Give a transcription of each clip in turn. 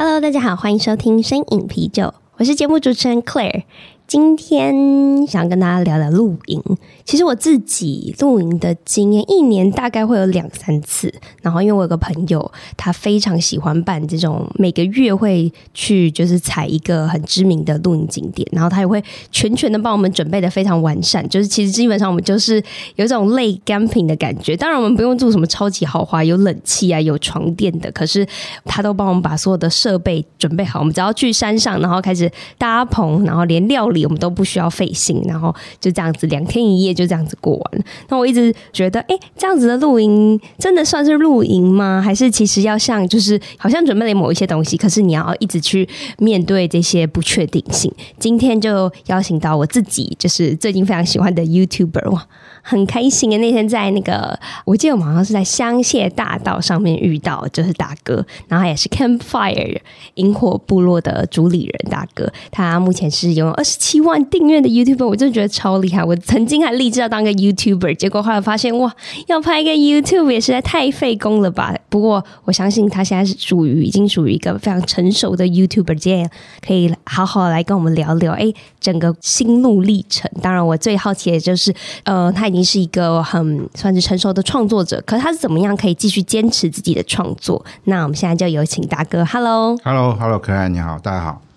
Hello，大家好，欢迎收听身影啤酒，我是节目主持人 Claire。今天想跟大家聊聊露营。其实我自己露营的经验，一年大概会有两三次。然后因为我有个朋友，他非常喜欢办这种每个月会去，就是采一个很知名的露营景点，然后他也会全权的帮我们准备的非常完善。就是其实基本上我们就是有一种类 camping 的感觉。当然我们不用住什么超级豪华，有冷气啊，有床垫的。可是他都帮我们把所有的设备准备好，我们只要去山上，然后开始搭棚，然后连料理。我们都不需要费心，然后就这样子两天一夜就这样子过完。那我一直觉得，哎，这样子的露营真的算是露营吗？还是其实要像就是好像准备了某一些东西，可是你要一直去面对这些不确定性。今天就邀请到我自己，就是最近非常喜欢的 YouTuber 哇。很开心的那天在那个，我记得我们好像是在香榭大道上面遇到，就是大哥，然后也是 Campfire 萤火部落的主理人大哥，他目前是拥有二十七七万订阅的 YouTuber，我真的觉得超厉害。我曾经还立志要当个 YouTuber，结果后来发现哇，要拍一个 YouTube 也实在太费工了吧。不过我相信他现在是属于已经属于一个非常成熟的 YouTuber，这样可以好好来跟我们聊聊哎，整个心路历程。当然，我最好奇的就是呃，他已经。是一个很算是成熟的创作者，可是他是怎么样可以继续坚持自己的创作？那我们现在就有请大哥，Hello，Hello，Hello，可爱你好，大家好。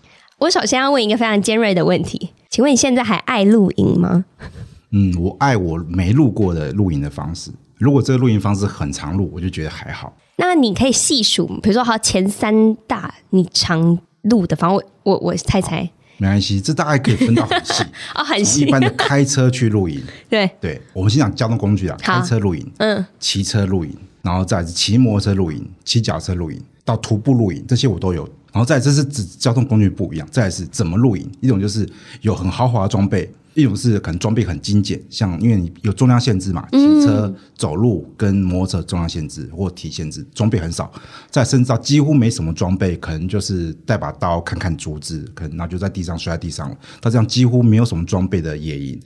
我首先要问一个非常尖锐的问题，请问你现在还爱露营吗？嗯，我爱我没录过的露营的方式。如果这个露营方式很常录，我就觉得还好。那你可以细数，比如说好前三大你常录的方式，我我我猜猜。没关系，这大概可以分到很细 哦，很细。一般的开车去露营，对对，我们先讲交通工具啊，开车露营，嗯，骑车露营，然后再是骑摩托车露营，骑脚车露营，到徒步露营，这些我都有。然后再这是指交通工具不一样，再来是怎么露营，一种就是有很豪华的装备。一种是可能装备很精简，像因为你有重量限制嘛，骑车、走路跟摩托车重量限制或体限制，装备很少。再甚至到几乎没什么装备，可能就是带把刀、看看竹子，可能然后就在地上摔在地上了。他这样几乎没有什么装备的野营，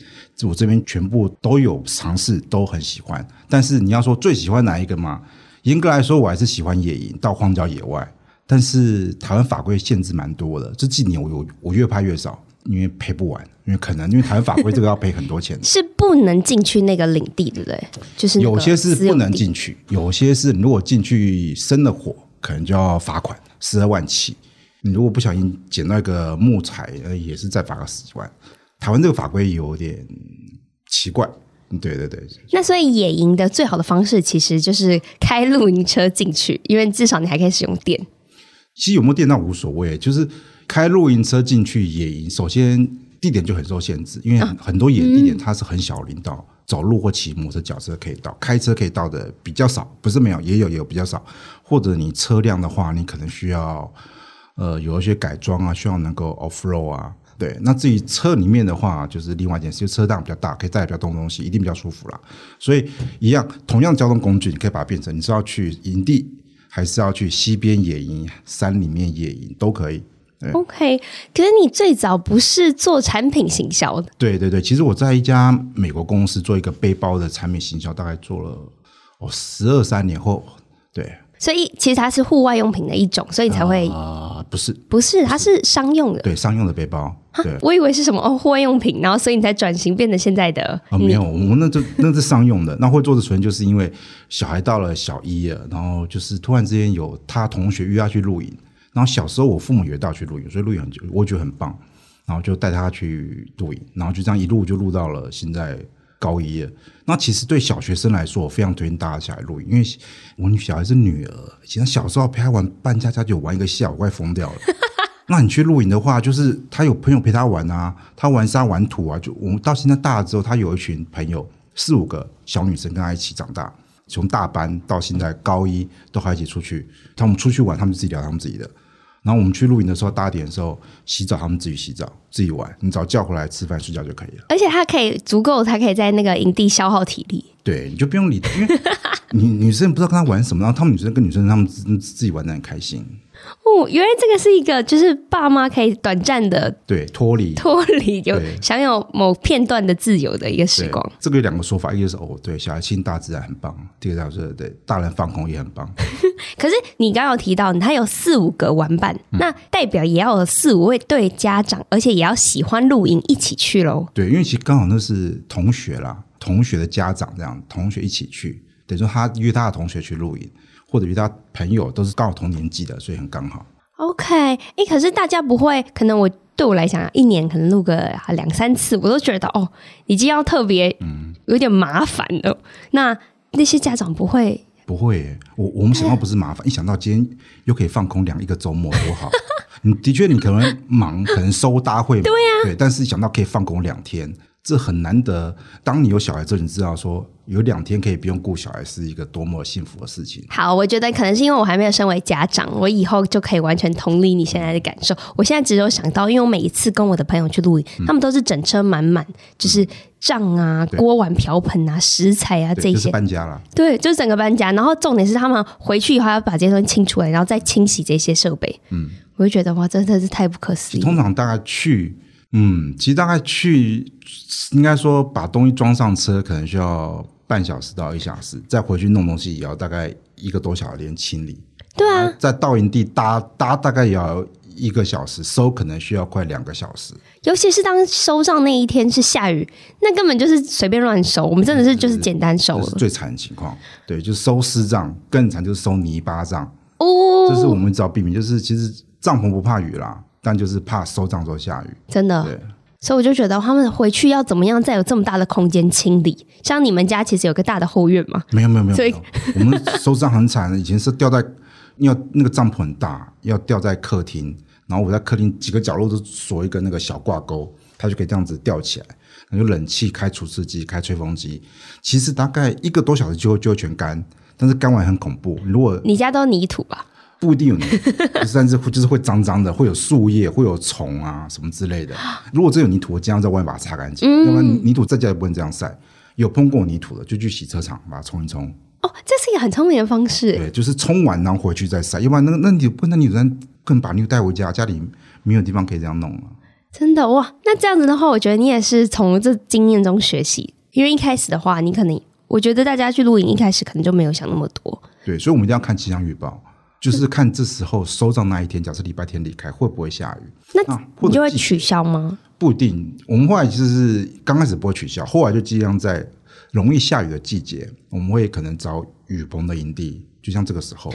我这边全部都有尝试，都很喜欢。但是你要说最喜欢哪一个嘛？严格来说，我还是喜欢野营到荒郊野外。但是台湾法规限制蛮多的，这几年我我我越拍越少。因为赔不完，因为可能因为台湾法规这个要赔很多钱，是不能进去那个领地，对不对？就是有些是不能进去，有些是如果进去生了火，可能就要罚款十二万起。你如果不小心捡到一个木材，呃，也是再罚个十几万。台湾这个法规有点奇怪，对对对。那所以野营的最好的方式其实就是开露营车进去，因为至少你还可以使用电。其实有没有电那无所谓，就是。开露营车进去野营，首先地点就很受限制，因为很多野地点它是很小林道，走路或骑摩托脚车可以到，开车可以到的比较少，不是没有，也有也有比较少。或者你车辆的话，你可能需要呃有一些改装啊，需要能够 off road 啊。对，那至于车里面的话，就是另外一件事，就车辆比较大，可以载比较多东西，一定比较舒服啦。所以一样，同样交通工具，你可以把它变成你是要去营地，还是要去溪边野营、山里面野营都可以。OK，可是你最早不是做产品行销的？对对对，其实我在一家美国公司做一个背包的产品行销，大概做了哦十二三年后，对。所以其实它是户外用品的一种，所以才会不是不是，它是商用的，对，商用的背包。对，我以为是什么哦，户外用品，然后所以你才转型变成现在的啊、哦？没有，我们那就 那是商用的。那会做的纯就是因为小孩到了小一了，然后就是突然之间有他同学约他去露营。然后小时候我父母也带我去露营，所以露营很，我觉得很棒。然后就带他去露营，然后就这样一路就录到了现在高一了。那其实对小学生来说，我非常推荐大家起来露营，因为我女小孩是女儿，其实小时候陪她玩扮家家酒玩一个下午，快疯掉了。那你去露营的话，就是她有朋友陪她玩啊，她玩沙玩土啊。就我们到现在大了之后，她有一群朋友，四五个小女生跟她一起长大，从大班到现在高一都还一起出去。他们出去玩，他们自己聊他们自己的。然后我们去露营的时候，大点的时候洗澡，他们自己洗澡，自己玩。你只要叫回来吃饭睡觉就可以了。而且他可以足够，他可以在那个营地消耗体力。对，你就不用理他，因为女女生不知道跟他玩什么，然后他们女生跟女生，他们自自己玩的很开心。哦，原来这个是一个，就是爸妈可以短暂的对脱离脱离，有享有某片段的自由的一个时光。这个有两个说法，一个是哦，对，小孩亲大自然很棒；第二个是对，大人放空也很棒。可是你刚刚有提到，他有四五个玩伴，嗯、那代表也要有四五位对家长，而且也要喜欢露营一起去喽。对，因为其实刚好那是同学啦，同学的家长这样，同学一起去，等于说他约他的同学去露营。或者与他朋友都是刚好同年纪的，所以很刚好。OK，哎、欸，可是大家不会，可能我对我来讲，一年可能录个两三次，我都觉得哦，已经要特别，嗯，有点麻烦了。嗯、那那些家长不会？不会，我我们想到不是麻烦，一想到今天又可以放空两一个周末多好。你的确，你可能忙，可能收大会，对呀、啊，对，但是想到可以放空两天。这很难得。当你有小孩之后，你知道说有两天可以不用顾小孩，是一个多么幸福的事情。好，我觉得可能是因为我还没有身为家长，我以后就可以完全同理你现在的感受。我现在只有想到，因为我每一次跟我的朋友去露营，嗯、他们都是整车满满，就是帐啊、嗯、锅碗瓢盆啊、食材啊这些，就是搬家了。对，就是整个搬家。然后重点是他们回去以后要把这些东西清出来，然后再清洗这些设备。嗯，我就觉得哇，真的是太不可思议。通常大家去。嗯，其实大概去，应该说把东西装上车，可能需要半小时到一小时，再回去弄东西也要大概一个多小时连清理。对啊，在到营地搭搭大概也要一个小时，收可能需要快两个小时。尤其是当收账那一天是下雨，那根本就是随便乱收。我们真的是就是简单收了，最惨的情况。对，就收湿帐，更惨就是收泥巴帐。哦，这是我们只要避免，就是其实帐篷不怕雨啦。但就是怕收帐时候下雨，真的。对，所以我就觉得他们回去要怎么样再有这么大的空间清理？像你们家其实有个大的后院嘛？没有没有没有，所以我们收帐很惨，以前是吊在要那个帐篷很大，要吊在客厅，然后我在客厅几个角落都锁一个那个小挂钩，它就可以这样子吊起来，然后冷气开除湿机开吹风机，其实大概一个多小时就会就会全干，但是干完很恐怖。如果你家都泥土吧？不一定有泥，但是就是会脏脏的，会有树叶，会有虫啊什么之类的。如果真有泥土，我尽量在外面把它擦干净。嗯、要不然泥土在家也不能这样晒。有碰过泥土的，就去洗车场把它冲一冲。哦，这是一个很聪明的方式。对，就是冲完然后回去再晒。要不然那个那你不那你人更把泥土带回家，家里没有地方可以这样弄了。真的哇，那这样子的话，我觉得你也是从这经验中学习。因为一开始的话，你可能我觉得大家去露营一开始可能就没有想那么多。对，所以我们一定要看气象预报。就是看这时候收账那一天，假设礼拜天离开会不会下雨？那你就会取消吗？不一定。我们后来就是刚开始不会取消，后来就尽量在容易下雨的季节，我们会可能找雨棚的营地，就像这个时候，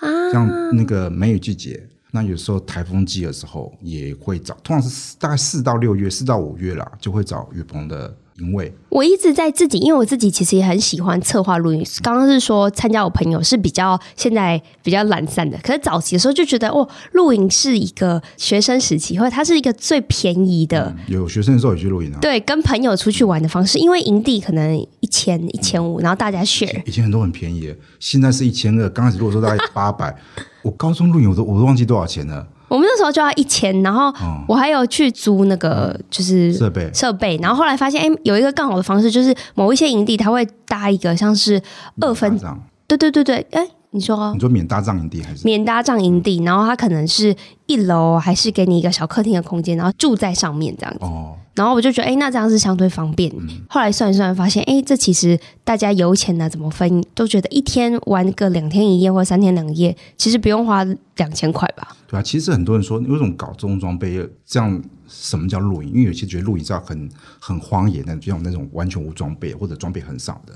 啊，像那个梅雨季节，那有时候台风季的时候也会找，通常是大概四到六月，四到五月啦，就会找雨棚的。因为我一直在自己，因为我自己其实也很喜欢策划露营。刚刚是说参加我朋友是比较现在比较懒散的，可是早期的时候就觉得哦，露营是一个学生时期，或者它是一个最便宜的。嗯、有学生的时候也去露营啊。对，跟朋友出去玩的方式，因为营地可能一千一千五，然后大家 share。以前很多很便宜，现在是一千二。刚开始如果说大概八百，我高中露营我都我都忘记多少钱了。我们那时候就要一千，然后我还有去租那个就是设备设备，然后后来发现，哎，有一个更好的方式，就是某一些营地它会搭一个像是二分，对对对对，哎，你说，你说免搭帐营地还是免搭帐营地？然后它可能是一楼还是给你一个小客厅的空间，然后住在上面这样子。哦。然后我就觉得，哎，那这样是相对方便。嗯、后来算一算，发现，哎，这其实大家油钱呢怎么分，都觉得一天玩个两天一夜或三天两夜，其实不用花两千块吧？对啊，其实很多人说，你为什么搞重装备？这样什么叫露营？因为有些觉得露营是要很很荒野的，就像那种完全无装备或者装备很少的。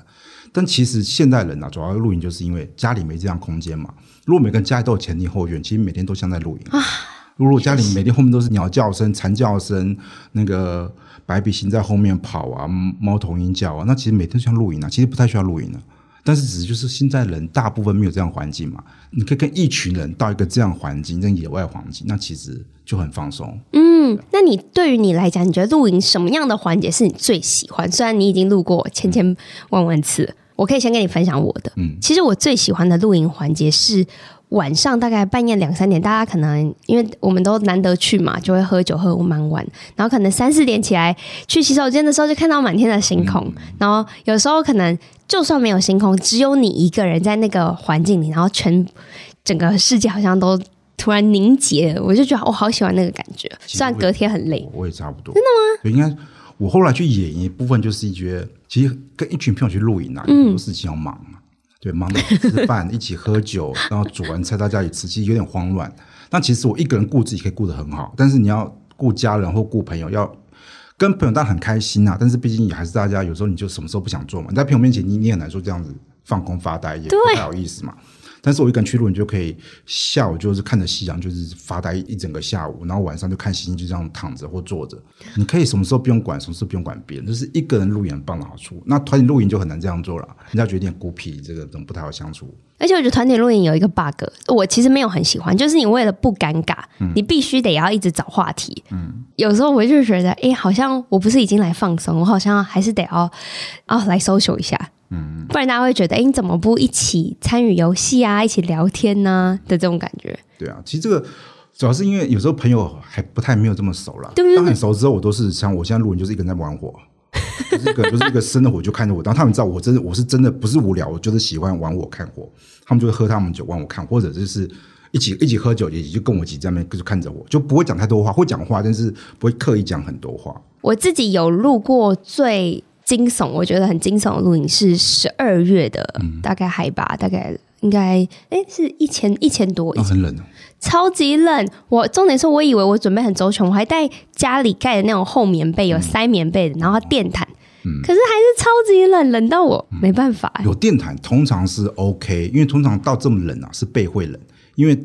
但其实现代人啊，主要露营就是因为家里没这样空间嘛。如果每个人家里都有前庭后院，其实每天都像在露营啊。如果家里每天后面都是鸟叫声、蝉叫声，那个白鼻心在后面跑啊，猫头鹰叫啊，那其实每天像露营啊，其实不太需要露营了。但是只是就是现在人大部分没有这样环境嘛，你可以跟一群人到一个这样环境，这样野外环境，那其实就很放松。嗯，那你对于你来讲，你觉得露营什么样的环节是你最喜欢？虽然你已经录过千千万万次，我可以先跟你分享我的。嗯，其实我最喜欢的露营环节是。晚上大概半夜两三点，大家可能因为我们都难得去嘛，就会喝酒喝蛮晚，然后可能三四点起来去洗手间的时候，就看到满天的星空。嗯、然后有时候可能就算没有星空，只有你一个人在那个环境里，然后全整个世界好像都突然凝结了，我就觉得我好喜欢那个感觉。虽然隔天很累，我也差不多。真的吗？应该我后来去演一部分就是觉得，其实跟一群朋友去露营啊，很多事情要忙。嗯对，忙着吃饭，一起喝酒，然后煮完菜大家里吃，其实有点慌乱。但其实我一个人顾自己可以顾得很好，但是你要顾家人或顾朋友，要跟朋友当然很开心啊。但是毕竟也还是大家，有时候你就什么时候不想做嘛。你在朋友面前，你你很难说这样子放空发呆，也不太好意思嘛。但是我一个人去露营，你就可以下午就是看着夕阳，就是发呆一整个下午，然后晚上就看星星，就这样躺着或坐着。你可以什么时候不用管，什么时候不用管别人，就是一个人露营很棒的好处。那团体露营就很难这样做了，人家觉得有点孤僻，这个怎么不太好相处。而且我觉得团体露营有一个 bug，我其实没有很喜欢，就是你为了不尴尬，嗯、你必须得要一直找话题。嗯，有时候我就觉得，哎，好像我不是已经来放松，我好像还是得要啊来 social 一下。嗯，不然大家会觉得，哎，你怎么不一起参与游戏啊，一起聊天呢、啊、的这种感觉？对啊，其实这个主要是因为有时候朋友还不太没有这么熟了，对不对？当很熟之后，我都是像我现在录音，就是一个人在玩火，就是一个就是一个生的火就看着我，当他们知道我真的我是真的不是无聊，我就是喜欢玩我看火，他们就会喝他们酒玩我看，或者就是一起一起喝酒，也就跟我一起在那边就看着我，就不会讲太多话，会讲话，但是不会刻意讲很多话。我自己有录过最。惊悚，我觉得很惊悚的露营是十二月的，嗯、大概海拔大概应该哎是一千一千多，哦，很冷，超级冷。我重点是我以为我准备很周全，我还带家里盖的那种厚棉被，有塞棉被的，然后电毯，嗯，可是还是超级冷，冷到我没办法。有电毯通常是 OK，因为通常到这么冷啊，是背会冷，因为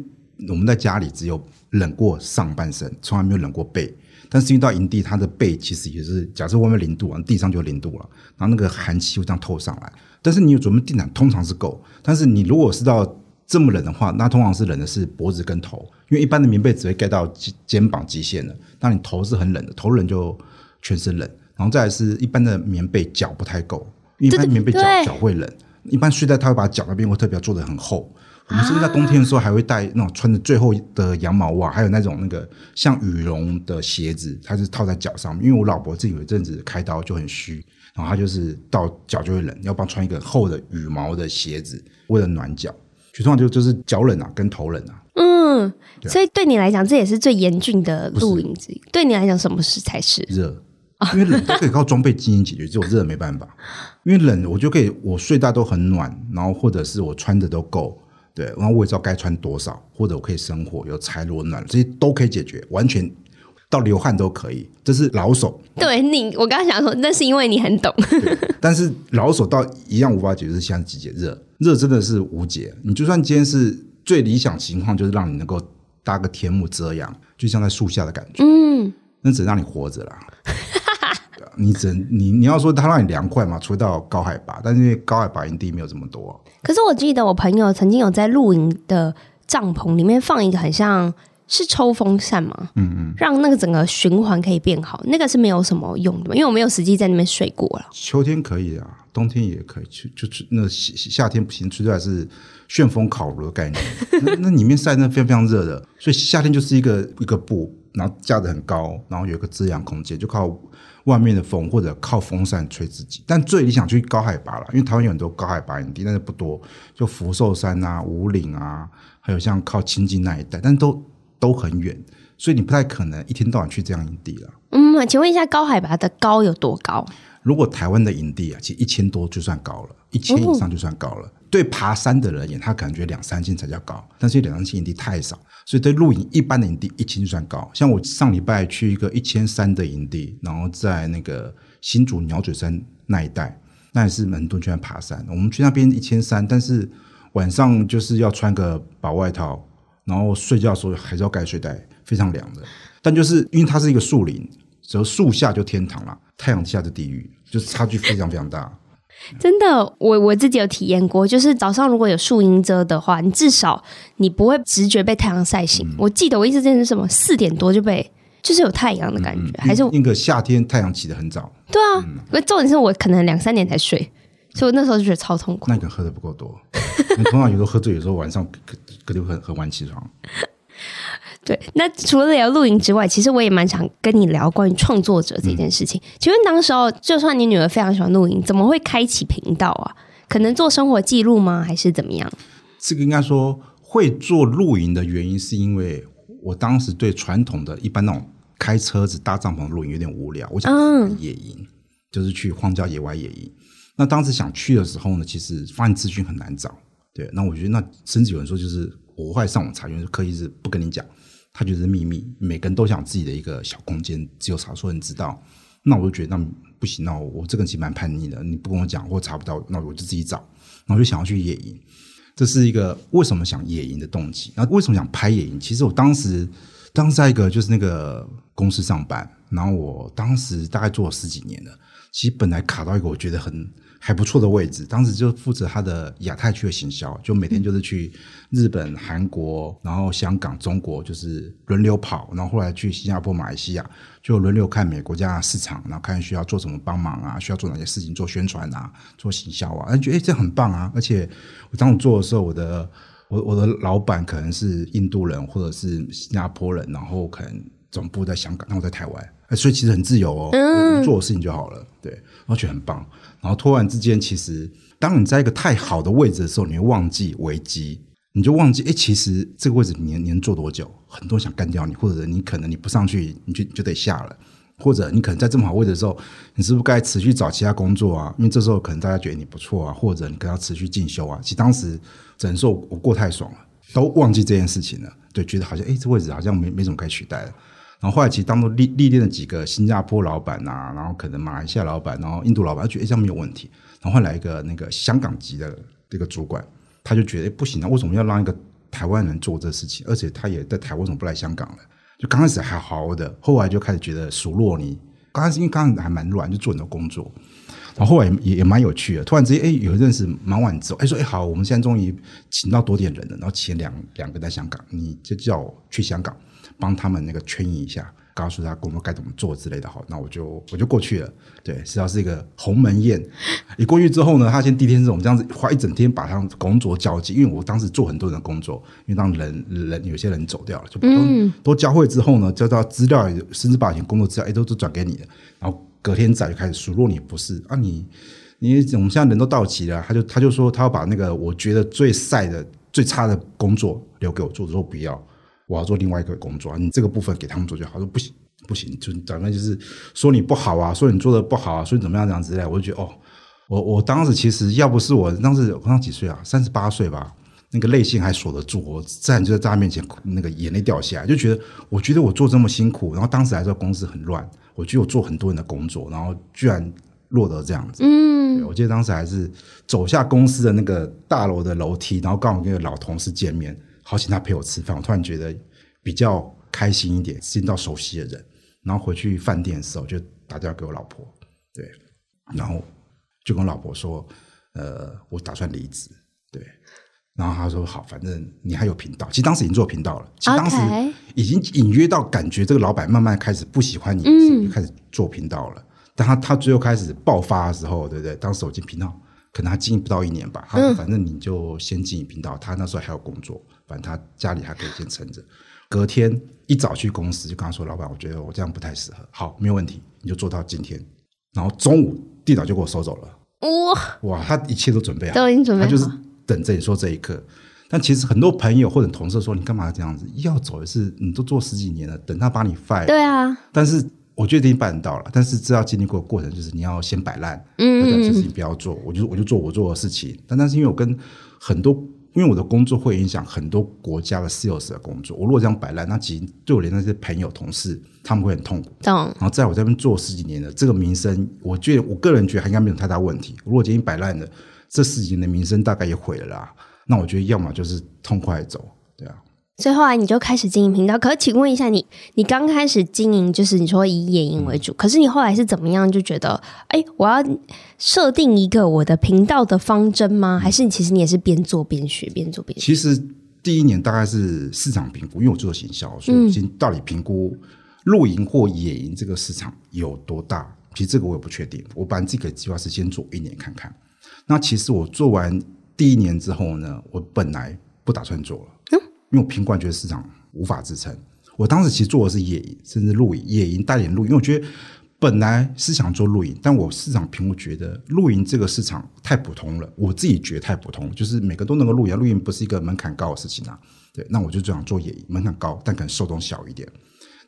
我们在家里只有冷过上半身，从来没有冷过背。但是因为到营地，它的背其实也是，假设外面零度啊，地上就零度了，然后那个寒气会这样透上来。但是你有准备地毯，通常是够。但是你如果是到这么冷的话，那通常是冷的是脖子跟头，因为一般的棉被只会盖到肩膀极限的，那你头是很冷的，头冷就全身冷。然后再来是一般的棉被脚不太够，因为一般棉被脚脚会冷，一般睡袋它会把脚那边会特别做得很厚。我们甚至在冬天的时候还会带那种穿着最厚的羊毛袜，还有那种那个像羽绒的鞋子，它是套在脚上面。因为我老婆自己有一阵子开刀就很虚，然后她就是到脚就会冷，要帮穿一个厚的羽毛的鞋子，为了暖脚。其实就就是脚冷啊，跟头冷啊。嗯，啊、所以对你来讲，这也是最严峻的露营之一。是对你来讲，什么事才是热？因为冷都可以靠装备进行解决，只有热没办法。因为冷，我就可以我睡袋都很暖，然后或者是我穿的都够。对，然后我也知道该穿多少，或者我可以生火，有柴炉暖，这些都可以解决，完全到流汗都可以。这是老手。对你，我刚刚想说，那是因为你很懂。但是老手到一样无法解决，是现在季节热，热真的是无解。你就算今天是最理想情况，就是让你能够搭个天幕遮阳，就像在树下的感觉。嗯，那只能让你活着啦。你只能你你要说它让你凉快嘛？除非到高海拔，但是因为高海拔营地没有这么多。可是我记得我朋友曾经有在露营的帐篷里面放一个很像是抽风扇吗，嗯嗯，让那个整个循环可以变好。那个是没有什么用的，因为我没有实际在那边睡过了。秋天可以啊，冬天也可以去，就就那夏夏天不行，吹出来是旋风烤炉的概念。那那里面晒那非常非常热的，所以夏天就是一个一个布，然后架得很高，然后有一个遮阳空间，就靠。外面的风或者靠风扇吹自己，但最理想去高海拔了，因为台湾有很多高海拔营地，但是不多，就福寿山啊、五岭啊，还有像靠清境那一带，但都都很远，所以你不太可能一天到晚去这样营地了。嗯，请问一下，高海拔的高有多高？如果台湾的营地啊，其实一千多就算高了，一千以上就算高了。哦、对爬山的人而言，他感觉两三千才叫高，但是两三千营地太少。所以对露营一般的营地一千就算高，像我上礼拜去一个一千三的营地，然后在那个新竹鸟嘴山那一带，那也是很多人去那爬山。我们去那边一千三，但是晚上就是要穿个薄外套，然后睡觉的时候还是要盖睡袋，非常凉的。但就是因为它是一个树林，只有树下就天堂了，太阳下就地狱，就是差距非常非常大。真的，我我自己有体验过，就是早上如果有树荫遮的话，你至少你不会直觉被太阳晒醒。嗯、我记得我一直记得是什么，四点多就被，就是有太阳的感觉，嗯、还是那个夏天太阳起得很早。对啊，那、嗯、重点是我可能两三点才睡，所以我那时候就觉得超痛苦。那个喝的不够多，你通常有时候喝醉，有时候晚上可可能很很晚起床。对，那除了聊露营之外，其实我也蛮想跟你聊关于创作者这件事情。嗯、请问当时候，就算你女儿非常喜欢露营，怎么会开启频道啊？可能做生活记录吗？还是怎么样？这个应该说会做露营的原因，是因为我当时对传统的一般那种开车子搭帐篷露营有点无聊，我想野营，嗯、就是去荒郊野外野营。那当时想去的时候呢，其实发现资讯很难找。对，那我觉得那甚至有人说，就是我后来上网查，就是刻意是不跟你讲。他觉得是秘密，每个人都想自己的一个小空间，只有少数人知道。那我就觉得那不行，那我，我这个人其实蛮叛逆的，你不跟我讲或查不到，那我就自己找。然后我就想要去野营，这是一个为什么想野营的动机。那为什么想拍野营？其实我当时当时在一个就是那个公司上班，然后我当时大概做了十几年了，其实本来卡到一个我觉得很。还不错的位置，当时就负责他的亚太区的行销，就每天就是去日本、韩国，然后香港、中国，就是轮流跑，然后后来去新加坡、马来西亚，就轮流看美国家市场，然后看需要做什么帮忙啊，需要做哪些事情做宣传啊，做行销啊，觉得哎这很棒啊！而且我当时做的时候，我的我我的老板可能是印度人或者是新加坡人，然后可能总部在香港，那我在台湾，所以其实很自由哦，嗯、做的事情就好了，对，我觉得很棒。然后突然之间，其实当你在一个太好的位置的时候，你会忘记危机，你就忘记哎，其实这个位置你能你能做多久？很多人想干掉你，或者你可能你不上去，你就就得下了，或者你可能在这么好位置的时候，你是不是该持续找其他工作啊？因为这时候可能大家觉得你不错啊，或者你可能要持续进修啊。其实当时只能说我过太爽了，都忘记这件事情了，对，觉得好像哎，这位置好像没没什么可以取代的。然后后来其实当中历历练了几个新加坡老板啊，然后可能马来西亚老板，然后印度老板，他觉得这样没有问题。然后后来一个那个香港籍的这个主管，他就觉得不行啊，为什么要让一个台湾人做这事情？而且他也在台湾，为什么不来香港了？就刚开始还好好的，后来就开始觉得数落你。刚开始因为刚开始还蛮乱，就做很多工作。然后后来也也蛮有趣的，突然之间哎，有认识蛮晚之后，哎说哎好，我们现在终于请到多点人了，然后请两两个在香港，你就叫我去香港。帮他们那个圈一下，告诉他工作该怎么做之类的，好，那我就我就过去了。对，实际上是一个鸿门宴。你过去之后呢，他先第一天是我们这样子花一整天把他工作交接，因为我当时做很多人的工作，因为当人人有些人走掉了，就都、嗯、都交会之后呢，交到资料，甚至把以前工作资料哎都都转给你了。然后隔天再就开始数落你不是啊你，你你我们现在人都到齐了，他就他就说他要把那个我觉得最晒的最差的工作留给我做，说不要。我要做另外一个工作，你这个部分给他们做就好。说不行，不行，就反正就是说你不好啊，说你做的不好啊，说你怎么样这样之类。我就觉得哦，我我当时其实要不是我当时我当时几岁啊，三十八岁吧，那个泪腺还锁得住，我自然就在大家面前那个眼泪掉下来，就觉得我觉得我做这么辛苦，然后当时还说公司很乱，我觉得我做很多人的工作，然后居然落得这样子。嗯，我记得当时还是走下公司的那个大楼的楼梯，然后刚好跟老同事见面。好，请他陪我吃饭，我突然觉得比较开心一点，见到熟悉的人，然后回去饭店的时候就打电话给我老婆，对，然后就跟我老婆说，呃，我打算离职，对，然后他说好，反正你还有频道，其实当时已经做频道了，其实当时已经隐约到感觉这个老板慢慢开始不喜欢你，嗯，就开始做频道了，但他他最后开始爆发的时候，对不对？当时我进频道。可能他经营不到一年吧，他说反正你就先经营频道。嗯、他那时候还有工作，反正他家里还可以先撑着。隔天一早去公司，就跟他说：“老板，我觉得我这样不太适合。”好，没有问题，你就做到今天。然后中午电脑就给我收走了。哇哇，他一切都准备好，都已经准备好，他就是等着你说这一刻。但其实很多朋友或者同事说：“你干嘛这样子？要走的是你都做十几年了，等他把你 fire。”对啊，但是。我觉得已经办到了，但是知道经历过的过程，就是你要先摆烂，嗯，这件事情不要做。我就我就做我做的事情，但但是因为我跟很多，因为我的工作会影响很多国家的 sales 的工作。我如果这样摆烂，那其实对我连那些朋友同事他们会很痛苦。懂。然后在我这边做十几年的这个名声，我觉得我个人觉得还应该没有太大问题。如果今天摆烂了，这十几年的名声大概也毁了啦。那我觉得要么就是痛快走。所以后来你就开始经营频道，可是请问一下你，你刚开始经营就是你说以野营为主，嗯、可是你后来是怎么样就觉得，哎，我要设定一个我的频道的方针吗？还是你其实你也是边做边学，边做边学？其实第一年大概是市场评估，因为我做行销，所以先到底评估露营或野营这个市场有多大？其实这个我也不确定。我本来这个计划是先做一年看看。那其实我做完第一年之后呢，我本来不打算做了。因为我品管觉市场无法支撑。我当时其实做的是野营，甚至露营，野营带点露营，因为我觉得本来是想做露营，但我市场评估觉得露营这个市场太普通了，我自己觉得太普通，就是每个都能够露营，露营不是一个门槛高的事情啊。对，那我就这样做野营，门槛高，但可能受众小一点。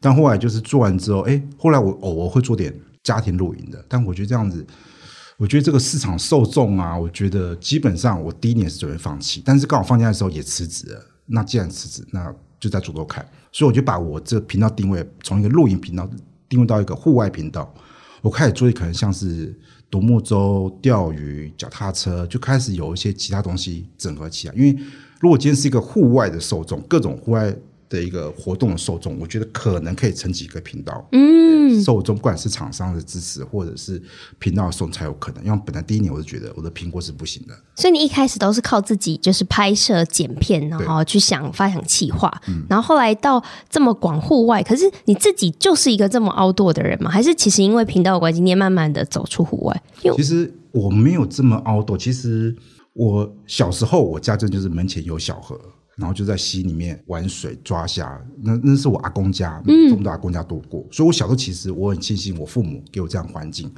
但后来就是做完之后，哎，后来我偶尔会做点家庭露营的，但我觉得这样子，我觉得这个市场受众啊，我觉得基本上我第一年是准备放弃，但是刚好放假的时候也辞职了。那既然辞职，那就再做做看。所以我就把我这频道定位从一个露营频道定位到一个户外频道，我开始做可能像是独木舟、钓鱼、脚踏车，就开始有一些其他东西整合起来，因为。如果今天是一个户外的受众，各种户外的一个活动的受众，我觉得可能可以撑起一个频道。嗯，受众不管是厂商的支持，或者是频道的受众才有可能。因为本来第一年我就觉得我的苹果是不行的，所以你一开始都是靠自己，就是拍摄、剪片，然后去想发想企划，然后后来到这么广户外，可是你自己就是一个这么 outdoor 的人吗？还是其实因为频道的关系，你也慢慢的走出户外？其实我没有这么 outdoor，其实。我小时候，我家真就是门前有小河，然后就在溪里面玩水抓虾。那那是我阿公家，这么多阿公家度过。所以，我小时候其实我很庆幸我父母给我这样环境，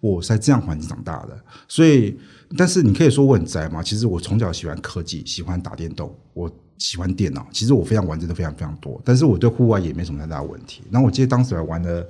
我在这样环境长大的。所以，但是你可以说我很宅嘛？其实我从小喜欢科技，喜欢打电动，我喜欢电脑。其实我非常玩，真的非常非常多。但是我对户外也没什么太大的问题。然后我记得当时还玩了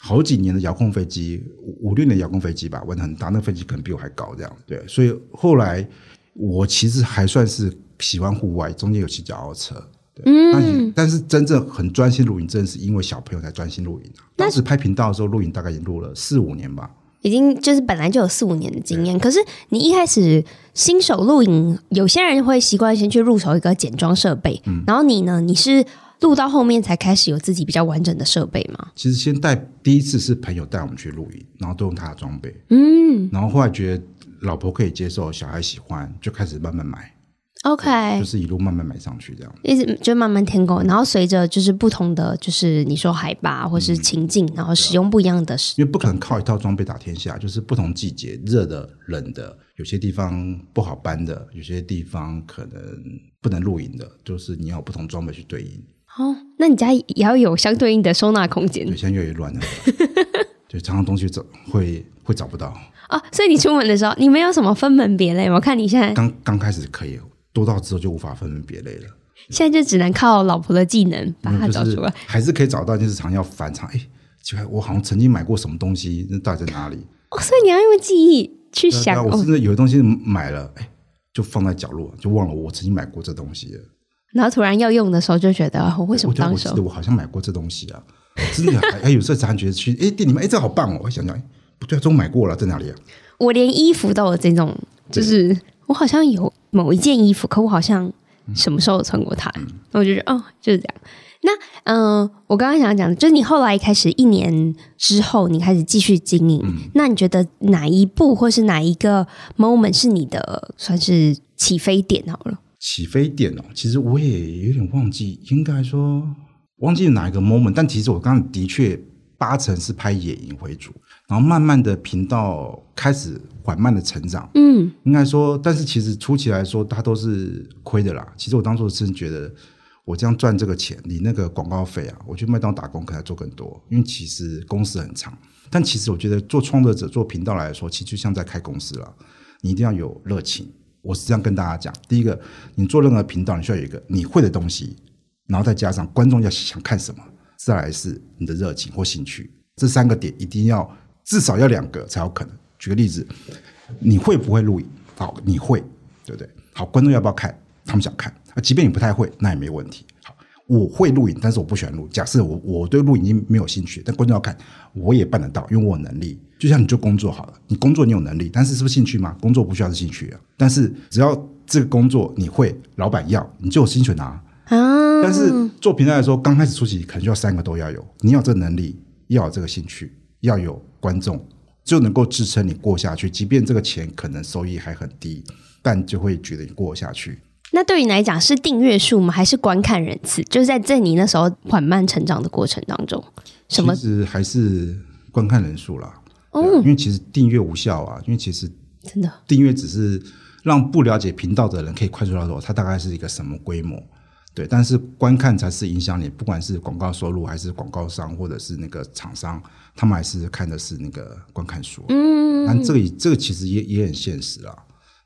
好几年的遥控飞机，五六年遥控飞机吧，玩得很大，那个飞机可能比我还高，这样对。所以后来我其实还算是喜欢户外，中间有骑脚踏车，对。嗯，但是真正很专心露营，真的是因为小朋友才专心露营。当时拍频道的时候，露营大概已经录了四五年吧，已经就是本来就有四五年的经验。可是你一开始新手露营，有些人会习惯先去入手一个简装设备，嗯，然后你呢，你是？录到后面才开始有自己比较完整的设备吗？其实先带第一次是朋友带我们去露营，然后都用他的装备，嗯，然后后来觉得老婆可以接受，小孩喜欢，就开始慢慢买，OK，就是一路慢慢买上去这样，一直就慢慢添购，然后随着就是不同的就是你说海拔或是情境，嗯、然后使用不一样的，因为不可能靠一套装备打天下，就是不同季节热的冷的，有些地方不好搬的，有些地方可能不能露营的，就是你要有不同装备去对应。哦，那你家也要有相对应的收纳空间。对，现在越来越乱了，就常常东西找会会找不到。哦，所以你出门的时候，你没有什么分门别类吗？我看你现在刚刚开始可以，多到之后就无法分门别类了。现在就只能靠老婆的技能把它找出来，就是、还是可以找到，就是常要翻查。哎，奇怪，我好像曾经买过什么东西，那到底在哪里？哦，所以你要用记忆去想。我甚至有些东西买了，哎，就放在角落，就忘了我曾经买过这东西了。然后突然要用的时候，就觉得我为什么当时我记得我好像买过这东西啊？真的还还有时候常觉得去哎店里面哎这好棒哦！我想想哎不对，这我买过了在哪里啊？我连衣服都有这种，就是我好像有某一件衣服，可我好像什么时候穿过它？嗯、我就觉得哦就是这样。那嗯、呃，我刚刚想讲的就是你后来开始一年之后，你开始继续经营，嗯、那你觉得哪一步或是哪一个 moment 是你的算是起飞点好了？起飞点哦，其实我也有点忘记，应该说忘记哪一个 moment。但其实我刚刚的确八成是拍野营为主，然后慢慢的频道开始缓慢的成长。嗯，应该说，但是其实初期来说，它都是亏的啦。其实我当初是觉得，我这样赚这个钱，你那个广告费啊，我去麦当打工可能做更多，因为其实公司很长。但其实我觉得做创作者做频道来说，其实就像在开公司了，你一定要有热情。我是这样跟大家讲：第一个，你做任何频道，你需要有一个你会的东西，然后再加上观众要想看什么，再来是你的热情或兴趣，这三个点一定要至少要两个才有可能。举个例子，你会不会录影？好，你会，对不对？好，观众要不要看？他们想看啊，即便你不太会，那也没问题。好我会录影，但是我不喜欢录。假设我我对录影已经没有兴趣，但观众要看，我也办得到，因为我有能力。就像你做工作好了，你工作你有能力，但是是不是兴趣吗？工作不需要是兴趣啊。但是只要这个工作你会，老板要，你就有薪水拿啊。但是做平台来说，刚开始初期可能就要三个都要有，你要有这个能力，要有这个兴趣，要有观众，就能够支撑你过下去。即便这个钱可能收益还很低，但就会觉得你过下去。那对于你来讲是订阅数吗？还是观看人次？就是在在你那时候缓慢成长的过程当中，什么？其实还是观看人数啦。哦，因为其实订阅无效啊，因为其实真的订阅只是让不了解频道的人可以快速了解它大概是一个什么规模，对，但是观看才是影响你，不管是广告收入还是广告商或者是那个厂商，他们还是看的是那个观看数。嗯，但这个这个其实也也很现实啊。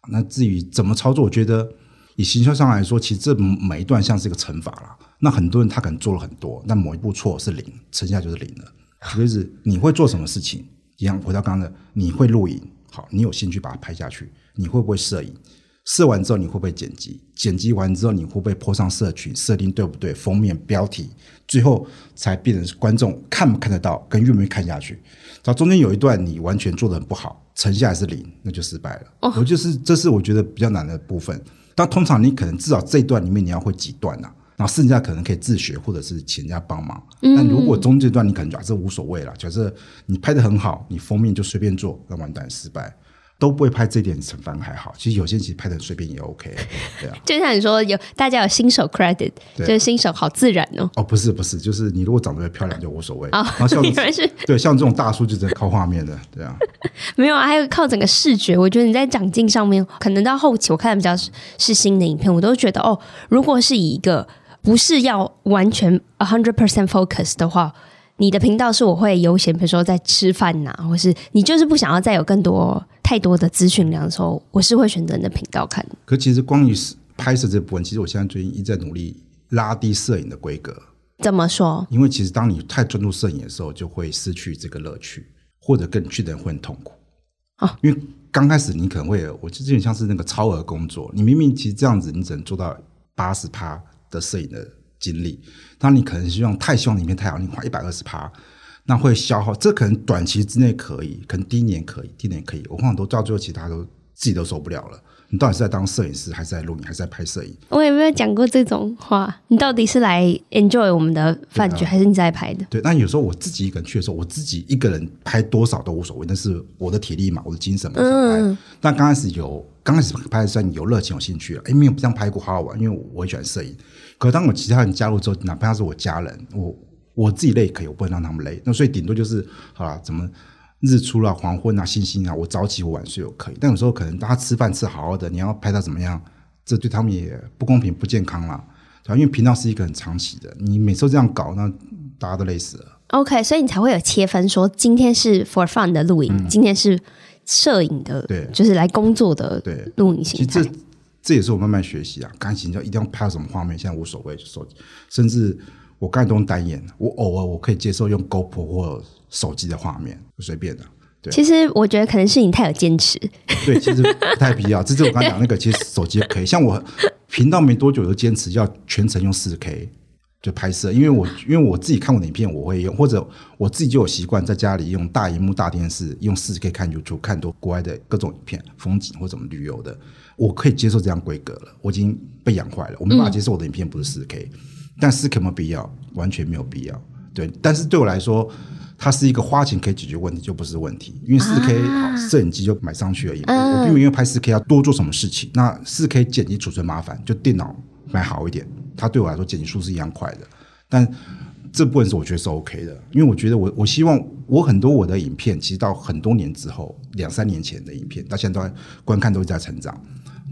那至于怎么操作，我觉得以行销上来说，其实这每一段像是一个乘法啦。那很多人他可能做了很多，但某一步错是零，乘下就是零了。就是你会做什么事情？一样回到刚刚的，你会录影，好，你有兴趣把它拍下去，你会不会摄影？试完之后你会不会剪辑？剪辑完之后你会不会 po 上社群？设定对不对？封面标题，最后才变成观众看不看得到，跟愿不愿意看下去。到中间有一段你完全做得很不好，成下来是零，那就失败了。哦，我就是这是我觉得比较难的部分。但通常你可能至少这一段里面你要会几段啊，然后剩下可能可以自学或者是请人家帮忙。嗯，但如果中间段你可能觉得这无所谓了，假设你拍得很好，你封面就随便做，那完蛋失败。都不会拍这点，反而还好。其实有些其实拍的随便也 OK，对啊。就像你说，有大家有新手 credit，就是新手好自然哦。哦，不是不是，就是你如果长得漂亮就无所谓。哦，然后像 是对像这种大叔就只能靠画面的，对啊。没有啊，还有靠整个视觉。我觉得你在长进上面，可能到后期我看的比较是新的影片，我都觉得哦，如果是以一个不是要完全 a hundred percent focus 的话。你的频道是我会悠闲，比如说在吃饭呐、啊，或是你就是不想要再有更多太多的资讯量的时候，我是会选择你的频道看。可其实关于拍摄这部分，其实我现在最近一直在努力拉低摄影的规格。怎么说？因为其实当你太专注摄影的时候，就会失去这个乐趣，或者跟你去的人会很痛苦。哦，因为刚开始你可能会有，我就有点像是那个超额工作，你明明其实这样子，你只能做到八十趴的摄影的精力，当你可能希望太希望影片太好，你花一百二十趴，那会消耗。这可能短期之内可以，可能第一年可以，第二年可以。我看很多到最后，其他都自己都受不了了。你到底是在当摄影师，还是在录影，还是在拍摄影？我有没有讲过这种话？你到底是来 enjoy 我们的饭局，啊、还是你在拍的？对，那有时候我自己一个人去的时候，我自己一个人拍多少都无所谓，那是我的体力嘛，我的精神嘛。嗯。但刚开始有，刚开始拍的时候，你有热情、有兴趣了，哎，没有这样拍过，好好玩，因为我很喜欢摄影。可当我其他人加入之后，哪怕他是我家人，我我自己累可以，我不能让他们累。那所以顶多就是好了，怎么日出啊、黄昏啊、星星啊，我早起我晚睡我可以。但有时候可能大家吃饭吃好好的，你要拍他怎么样，这对他们也不公平、不健康了，对吧？因为频道是一个很长期的，你每次都这样搞，那大家都累死了。OK，所以你才会有切分，说今天是 for fun 的录影，嗯、今天是摄影的，对，就是来工作的对录影形态。这也是我慢慢学习啊，感情就一定要拍到什么画面，现在无所谓，就手机，甚至我刚才都用单眼，我偶尔我可以接受用 GoPro 或手机的画面，随便的。对，其实我觉得可能是你太有坚持。对，其实不太必要。这是我刚才讲那个，其实手机也可以。像我频道没多久就坚持要全程用四 K 就拍摄，因为我因为我自己看我的影片我会用，或者我自己就有习惯在家里用大荧幕大电视用四 K 看 YouTube，看多国外的各种影片、风景或者怎么旅游的。我可以接受这样规格了，我已经被养坏了。我没办法接受我的影片不是四 K，嗯，但四 K 有没有必要？完全没有必要。对，但是对我来说，它是一个花钱可以解决问题，就不是问题。因为四 K 好，摄影机就买上去而已。我并没有因为拍四 K 要多做什么事情。那四 K 剪辑储存麻烦，就电脑买好一点。它对我来说剪辑数是一样快的，但这部分是我觉得是 OK 的，因为我觉得我我希望我很多我的影片，其实到很多年之后，两三年前的影片，到现在都观看都在成长。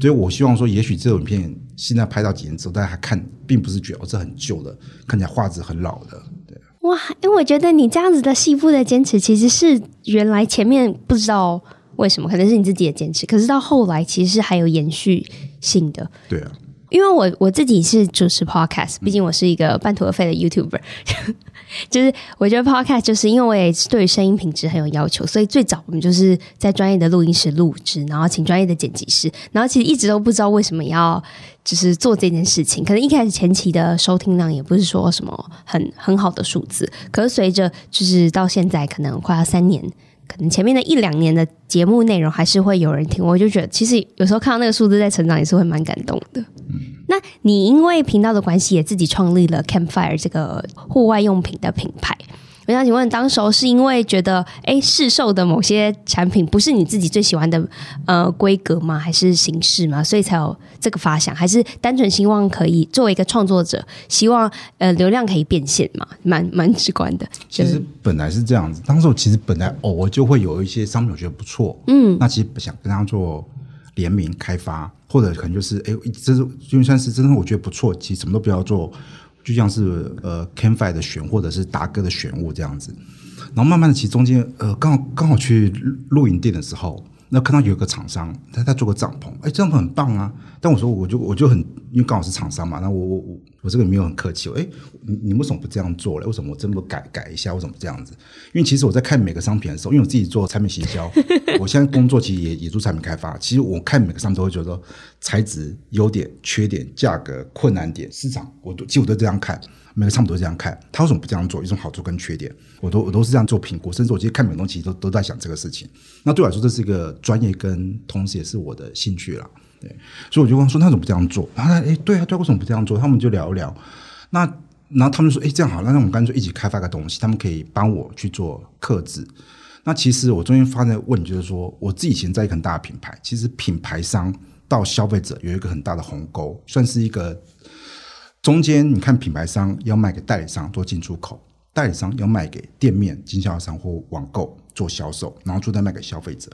所以，我希望说，也许这种影片现在拍到几年之后，大家还看，并不是觉得这很旧的，看起来画质很老的。对，哇，因为我觉得你这样子的细部的坚持，其实是原来前面不知道为什么，可能是你自己的坚持，可是到后来其实是还有延续性的。对啊。因为我我自己是主持 podcast，毕竟我是一个半途而废的 YouTuber，就是我觉得 podcast 就是因为我也对声音品质很有要求，所以最早我们就是在专业的录音室录制，然后请专业的剪辑师，然后其实一直都不知道为什么要就是做这件事情，可能一开始前期的收听量也不是说什么很很好的数字，可是随着就是到现在可能快要三年。可能前面的一两年的节目内容还是会有人听，我就觉得其实有时候看到那个数字在成长也是会蛮感动的。嗯，那你因为频道的关系也自己创立了 Campfire 这个户外用品的品牌。我想请问，当时候是因为觉得，哎，市售的某些产品不是你自己最喜欢的呃规格吗？还是形式吗？所以才有这个发想？还是单纯希望可以作为一个创作者，希望呃流量可以变现嘛？蛮蛮直观的。其实本来是这样子，当时我其实本来偶尔就会有一些商品我觉得不错，嗯，那其实想跟他做联名开发，或者可能就是哎，这是就算是真的，我觉得不错，其实什么都不要做，就像是呃 Can-Fi 的选或者是达哥的选物这样子。然后慢慢的，其实中间呃刚好刚好去露营店的时候。那看到有一个厂商，他他做个帐篷，哎，帐篷很棒啊！但我说，我就我就很，因为刚好是厂商嘛，那我我我我这个没有很客气，哎，你你为什么不这样做嘞？为什么我真不改改一下？为什么这样子？因为其实我在看每个商品的时候，因为我自己做产品行销，我现在工作其实也也做产品开发，其实我看每个商品都会觉得说材质优点、缺点、价格、困难点、市场，我都几乎都这样看。每个差不多这样看，他为什么不这样做？一种好处跟缺点，我都我都是这样做评估。甚至我其实看每个东西都都在想这个事情。那对我来说，这是一个专业，跟同时也是我的兴趣了。对，所以我就问说，那怎么不这样做？然后他哎，对啊，对，为什么不这样做？他们就聊一聊。那然后他们说，哎，这样好，那我们干脆一起开发个东西，他们可以帮我去做克制。那其实我中间发现问题就是说，我自己以前在一个很大的品牌，其实品牌商到消费者有一个很大的鸿沟，算是一个。中间你看，品牌商要卖给代理商做进出口，代理商要卖给店面经销商或网购做销售，然后就再卖给消费者。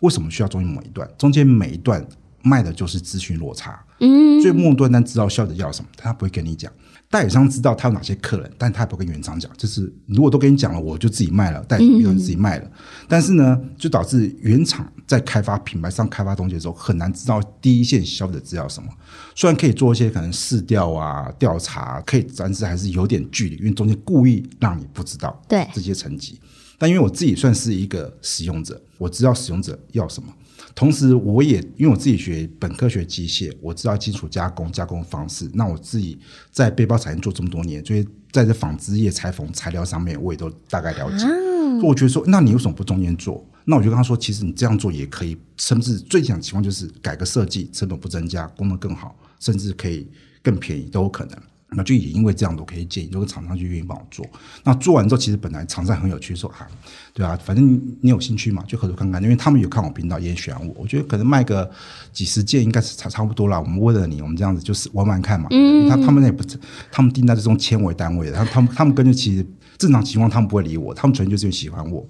为什么需要中间某一段？中间每一段卖的就是资讯落差。嗯，最末端单知道消费者要什么，他不会跟你讲。代理商知道他有哪些客人，但他也不跟原厂讲。就是如果都跟你讲了，我就自己卖了，代理商自己卖了。嗯、但是呢，就导致原厂在开发品牌商开发东西的时候，很难知道第一线消费者知道什么。虽然可以做一些可能市调啊、调查，可以，但是还是有点距离，因为中间故意让你不知道对这些层级。但因为我自己算是一个使用者，我知道使用者要什么。同时，我也因为我自己学本科学机械，我知道基础加工加工方式。那我自己在背包产业做这么多年，所以在这纺织业、裁缝材料上面，我也都大概了解。嗯、我觉得说，那你为什么不中间做？那我就跟他说，其实你这样做也可以，甚至最理想情况就是改个设计，成本不增加，功能更好，甚至可以更便宜都有可能。那就也因为这样，我可以建议，如果厂商就愿意帮我做。那做完之后，其实本来厂商很有趣，说啊，对啊，反正你有兴趣嘛，就合作看看。因为他们有看我频道，也喜欢我。我觉得可能卖个几十件应该是差差不多了。我们为了你，我们这样子就是玩玩看嘛。嗯，他他们也不，他们订单这种千为单位的。他他们他们根据其实正常情况，他们不会理我，他们纯粹就是喜欢我。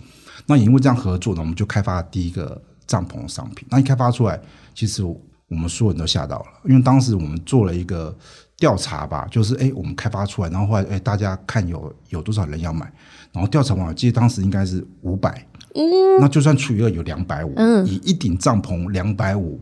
那也因为这样合作呢，我们就开发了第一个帐篷商品。那一开发出来，其实我们所有人都吓到了，因为当时我们做了一个。调查吧，就是哎，我们开发出来，然后后来哎，大家看有有多少人要买，然后调查完，我记得当时应该是五百，嗯，那就算除以二有两百五，嗯，以一顶帐篷两百五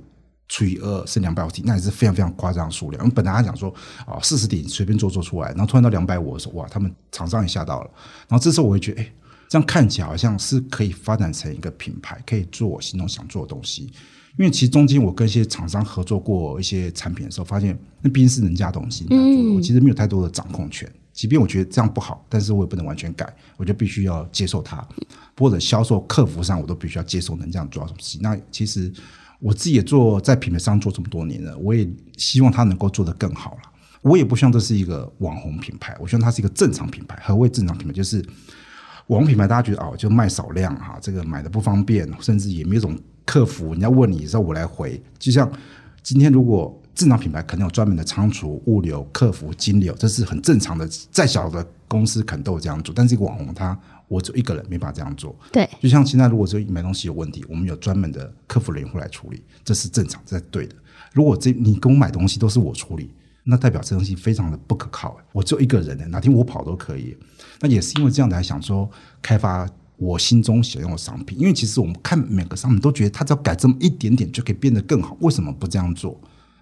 除以二是两百五顶，那也是非常非常夸张的数量。我们本来他讲说啊，四十顶随便做做出来，然后突然到两百五的时候，哇，他们厂商也吓到了。然后这时候我会觉得，哎，这样看起来好像是可以发展成一个品牌，可以做我心中想做的东西。因为其实中间我跟一些厂商合作过一些产品的时候，发现那毕竟是人家东西，嗯，我其实没有太多的掌控权。即便我觉得这样不好，但是我也不能完全改，我就必须要接受它。或者销售、客服上，我都必须要接受能这样做东西。那其实我自己也做在品牌商做这么多年了，我也希望它能够做得更好了。我也不希望这是一个网红品牌，我希望它是一个正常品牌。何谓正常品牌？就是网红品牌，大家觉得哦，就卖少量哈，这个买的不方便，甚至也没有种。客服，人家问你的时候，我来回。就像今天，如果正常品牌可能有专门的仓储、物流、客服、金流，这是很正常的。再小的公司可能都有这样做，但是一个网红他，我只有一个人没办法这样做。对，就像现在，如果这买东西有问题，我们有专门的客服人员会来处理，这是正常，这是对的。如果这你跟我买东西都是我处理，那代表这东西非常的不可靠。我只有一个人，哪天我跑都可以。那也是因为这样的，还想说开发。我心中想要的商品，因为其实我们看每个商品都觉得它只要改这么一点点就可以变得更好，为什么不这样做？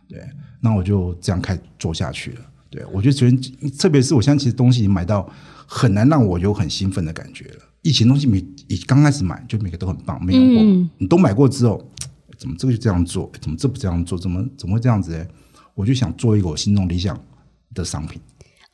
对，那我就这样开始做下去了。对，我就觉得，特别是我现在其实东西已经买到很难让我有很兴奋的感觉了。以前东西每一刚开始买就每个都很棒，没有过，嗯、你都买过之后，怎么这个就这样做？怎么这不这样做？怎么怎么会这样子呢？我就想做一个我心中理想的商品。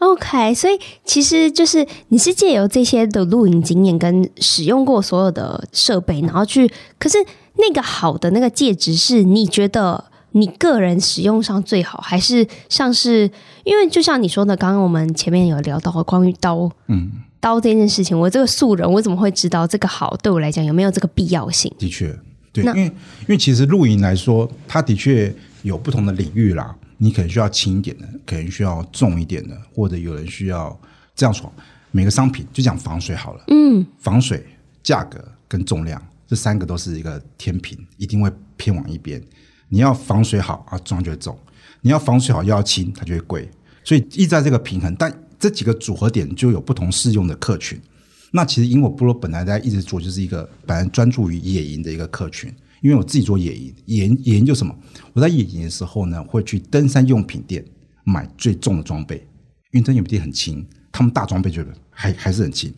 OK，所以其实就是你是借由这些的露营经验跟使用过所有的设备，然后去，可是那个好的那个介质是你觉得你个人使用上最好，还是像是因为就像你说的，刚刚我们前面有聊到关于刀，嗯，刀这件事情，我这个素人我怎么会知道这个好？对我来讲有没有这个必要性？的确，对，因为因为其实露营来说，它的确有不同的领域啦。你可能需要轻一点的，可能需要重一点的，或者有人需要这样说。每个商品就讲防水好了，嗯，防水、价格跟重量这三个都是一个天平，一定会偏往一边。你要防水好啊，装就会重；你要防水好又要轻，它就会贵。所以意在这个平衡，但这几个组合点就有不同适用的客群。那其实萤火部落本来在一直做，就是一个本来专注于野营的一个客群。因为我自己做野营，野营野营就什么？我在野营的时候呢，会去登山用品店买最重的装备，因为登山用品店很轻，他们大装备就还还是很轻。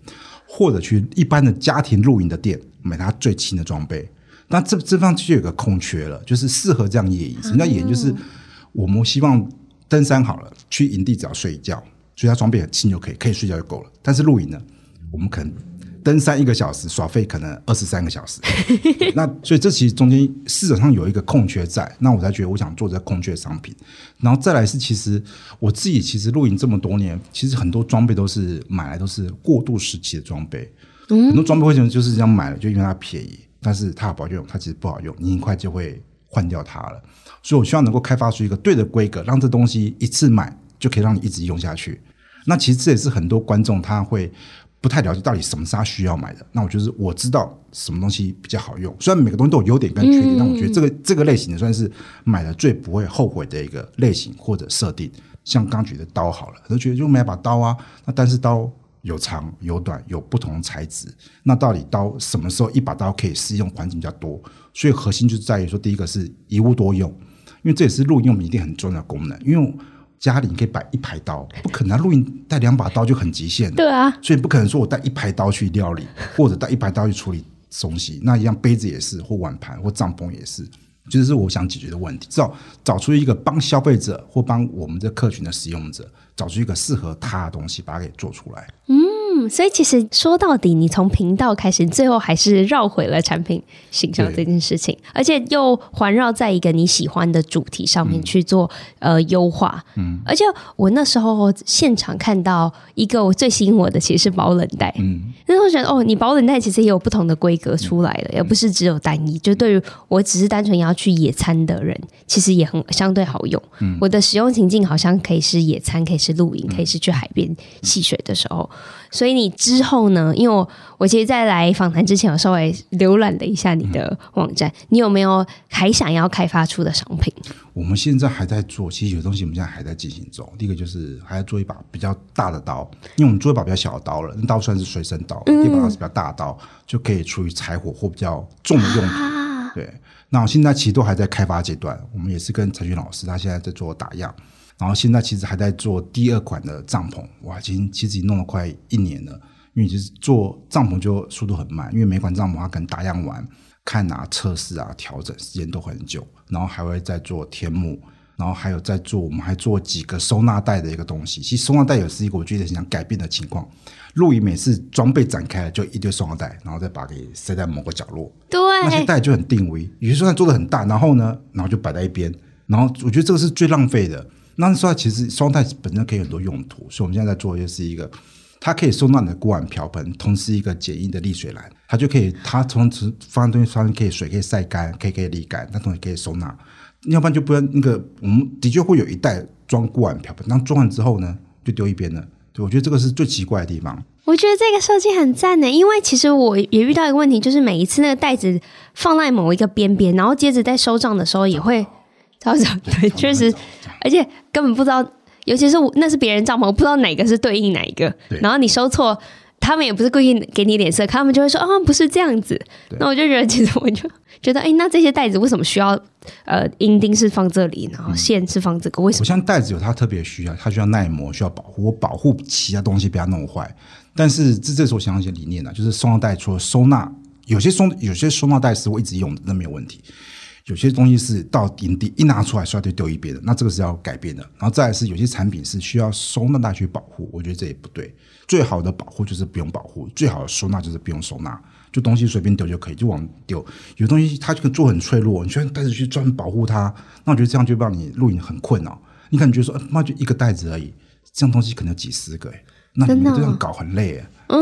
或者去一般的家庭露营的店买它最轻的装备。那这这方就有个空缺了，就是适合这样野营。什么叫野营？就是我们希望登山好了，去营地只要睡一觉，所以它装备很轻就可以，可以睡觉就够了。但是露营呢，我们可能。登山一个小时，耍废可能二十三个小时，那所以这其实中间市场上有一个空缺在，那我才觉得我想做这空缺商品，然后再来是其实我自己其实露营这么多年，其实很多装备都是买来都是过渡时期的装备，很多装备为什么就是这样买了，就因为它便宜，但是它好不好用，它其实不好用，你很快就会换掉它了，所以我希望能够开发出一个对的规格，让这东西一次买就可以让你一直用下去。那其实这也是很多观众他会。不太了解到底什么是他需要买的，那我就是我知道什么东西比较好用。虽然每个东西都有优点跟缺点，但我觉得这个这个类型的算是买了最不会后悔的一个类型或者设定。像刚举的刀好了，都觉得就买把刀啊，那但是刀有长有短，有不同的材质。那到底刀什么时候一把刀可以适用环境比较多？所以核心就是在于说，第一个是一物多用，因为这也是露营用品一定很重要的功能，因为。家里你可以摆一排刀，不可能啊！露营带两把刀就很极限。对啊，所以不可能说我带一排刀去料理，或者带一排刀去处理东西。那一样杯子也是，或碗盘，或帐篷也是，就是我想解决的问题。至少找出一个帮消费者或帮我们这客群的使用者，找出一个适合他的东西，把它给做出来。嗯。嗯，所以其实说到底，你从频道开始，最后还是绕回了产品形象这件事情，而且又环绕在一个你喜欢的主题上面去做、嗯、呃优化。嗯，而且我那时候现场看到一个我最吸引我的，其实是保冷袋。嗯，那时候觉得哦，你保冷袋其实也有不同的规格出来了，也、嗯、不是只有单一。就对于我只是单纯要去野餐的人，其实也很相对好用。嗯，我的使用情境好像可以是野餐，可以是露营，可以是去海边戏水的时候。所以你之后呢？因为我我其实，在来访谈之前，我稍微浏览了一下你的网站，嗯，你有没有还想要开发出的商品？我们现在还在做，其实有东西我们现在还在进行中。第一个就是还要做一把比较大的刀，因为我们做一把比较小的刀了，那刀算是随身刀，第二把刀是比较大的刀，就可以处于柴火或比较重的用途。啊、对，那我现在其实都还在开发阶段，我们也是跟陈俊老师，他现在在做打样。然后现在其实还在做第二款的帐篷，哇，已经其实已经弄了快一年了。因为其实做帐篷就速度很慢，因为每款帐篷它可能打样完、看啊、测试啊、调整时间都很久。然后还会再做天幕，然后还有在做，我们还做几个收纳袋的一个东西。其实收纳袋也是一个我觉得很想改变的情况。露营每次装备展开就一堆收纳袋，然后再把它给塞在某个角落。对，那些袋就很定位，有些收纳做的很大，然后呢，然后就摆在一边。然后我觉得这个是最浪费的。那收纳其实收纳袋本身可以很多用途，所以我们现在在做的就是一个，它可以收纳你的锅碗瓢盆，同时一个简易的沥水篮，它就可以，它同时放东西上面可以水可以晒干，可以可以沥干，那同时可以收纳。要不然就不要那个，我们的确会有一袋装锅碗瓢盆，那装完之后呢，就丢一边了。对，我觉得这个是最奇怪的地方。我觉得这个设计很赞呢，因为其实我也遇到一个问题，就是每一次那个袋子放在某一个边边，然后接着在收账的时候也会。对，确实，而且根本不知道，尤其是我那是别人帐篷，我不知道哪个是对应哪一个。然后你收错，他们也不是故意给你脸色，他们就会说啊，不是这样子。那我就觉得，其实我就觉得，哎，那这些袋子为什么需要呃，阴钉是放这里，然后线是放这个？为什么？我像袋子有它特别需要，它需要耐磨，需要保护，我保护其他东西不要弄坏。但是这这时候想要一些理念呢，就是收纳袋除了收纳，有些收有些收纳袋是我一直用的，那没有问题。有些东西是到营地一拿出来，摔就丢一边的，那这个是要改变的。然后再来是有些产品是需要收纳袋去保护，我觉得这也不对。最好的保护就是不用保护，最好的收纳就是不用收纳，就东西随便丢就可以，就往丢。有东西它这个做很脆弱，你需要袋子去专门保护它，那我觉得这样就让你露营很困扰。你可能觉得说，那就一个袋子而已，这样东西可能有几十个，那你这样搞很累。嗯，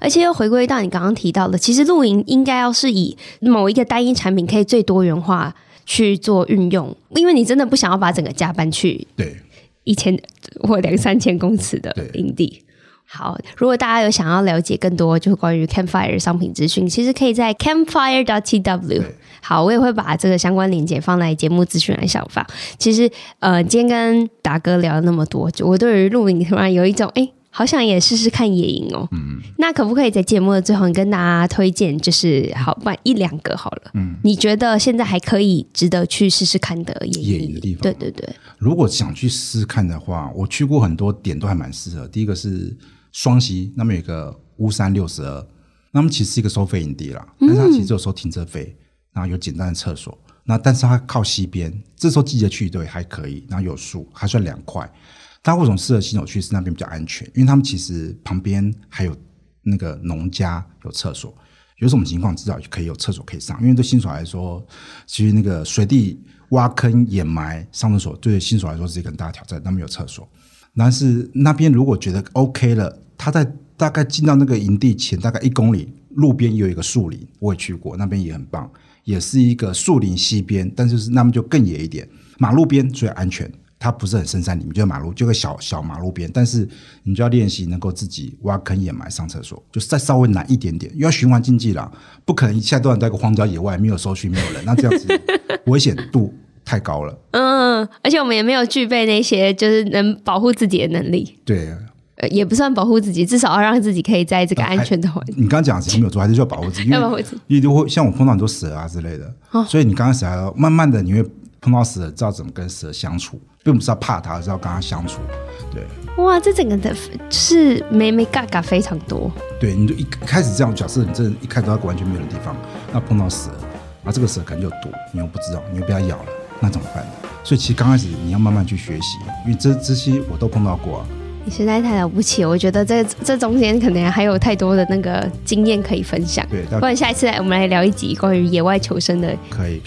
而且又回归到你刚刚提到的，其实露营应该要是以某一个单一产品可以最多元化去做运用，因为你真的不想要把整个家搬去对一千或两三千公尺的营地，好，如果大家有想要了解更多，就是关于 Campfire 商品资讯，其实可以在 Campfire.tw。好，我也会把这个相关链接放在节目资讯栏下方。其实，呃，今天跟达哥聊了那么多，就我对于露营突然有一种，哎，好想也试试看野营哦。嗯。那可不可以在节目的最后跟大家推荐，就是好办一两个好了。嗯。你觉得现在还可以值得去试试看的野营，野营的地方？对对对。如果想去试试看的话，我去过很多点，都还蛮适合。第一个是双溪，那么有一个乌山六十二，那么其实是一个收费营地啦，但是它其实只有收停车费。嗯然后有简单的厕所，那但是它靠西边，这时候季节去对还可以，然后有树，还算凉快。但为什么适合新手去？是那边比较安全，因为他们其实旁边还有那个农家有厕所，有什么情况至少可以有厕所可以上。因为对新手来说，其实那个随地挖坑掩埋上厕所，对新手来说是一个很大挑战。那边有厕所，但是那边如果觉得 OK 了，他在大概进到那个营地前大概一公里，路边有一个树林，我也去过，那边也很棒。也是一个树林西边，但是是那么就更野一点，马路边最安全，它不是很深山里面，就马路就个小小马路边，但是你就要练习能够自己挖坑掩埋上厕所，就是再稍微难一点点，又要循环经济啦，不可能一下都要在个荒郊野外，没有收讯，没有人，那这样子危险度太高了。嗯，而且我们也没有具备那些就是能保护自己的能力。对。也不算保护自己，至少要让自己可以在这个安全的环境。你刚刚讲的是没有做，还是需要保护自己？因为保护自己，因为会像我碰到很多蛇啊之类的，哦、所以你刚开始还要慢慢的，你会碰到蛇，知道怎么跟蛇相处，并不是要怕它，而是要跟它相处。对，哇，这整个的是眉眉嘎嘎非常多。对，你就一开始这样，假设你这一开始到完全没有的地方，那碰到蛇，那这个蛇可能有毒，你又不知道，你又被它咬了，那怎么办？所以其实刚开始你要慢慢去学习，因为这这些我都碰到过啊。你实在太了不起，我觉得这这中间可能还有太多的那个经验可以分享。对，不然下一次来我们来聊一集关于野外求生的。可以。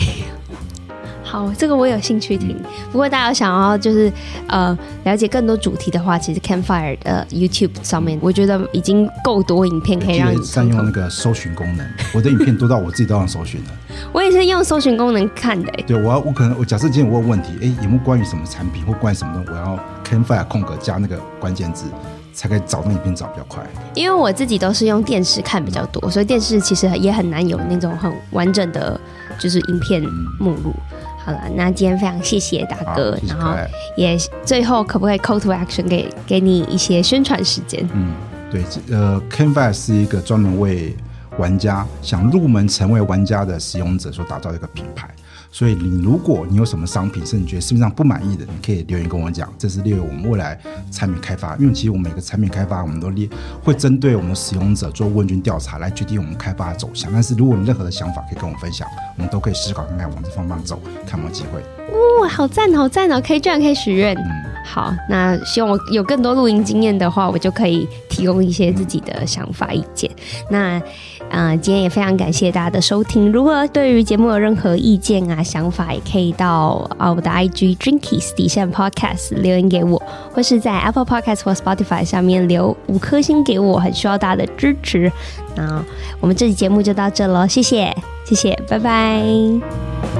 好，这个我有兴趣听。不过大家想要就是呃了解更多主题的话，其实 Campfire 的 YouTube 上面，我觉得已经够多影片可以让你善用那个搜寻功能。我的影片多到我自己都要搜寻了。我也是用搜寻功能看的。对，我要我可能我假设今天我问问题，哎，有没有关于什么产品或关于什么东西，我要 Campfire 空格加那个关键字，才可以找那影片找比较快。因为我自己都是用电视看比较多，所以电视其实也很难有那种很完整的，就是影片目录。好了，那今天非常谢谢大哥，谢谢，然后也最后可不可以 call to action 给给你一些宣传时间？嗯，对，呃，Campfire 是一个专门为玩家想入门成为玩家的使用者所打造的一个品牌。所以，你如果你有什么商品是你觉得市面上不满意的，你可以留言跟我讲，这是列为我们未来产品开发。因为其实我们每个产品开发，我们都列会针对我们的使用者做问卷调查来决定我们开发的走向。但是，如果你任何的想法可以跟我们分享，我们都可以思考看看往这方向走，看有没有机会。哇、好赞，好赞哦！可以这样可以许愿。嗯好，那希望我有更多露营经验的话，我就可以提供一些自己的想法意见。那，呃，今天也非常感谢大家的收听。如果对于节目有任何意见啊、想法，也可以到啊我的 IG Drinkies 底线 Podcast 留言给我，或是在 Apple Podcast 或 Spotify 上面留五颗星给我，很需要大家的支持。那我们这期节目就到这了，谢谢，谢谢，拜拜。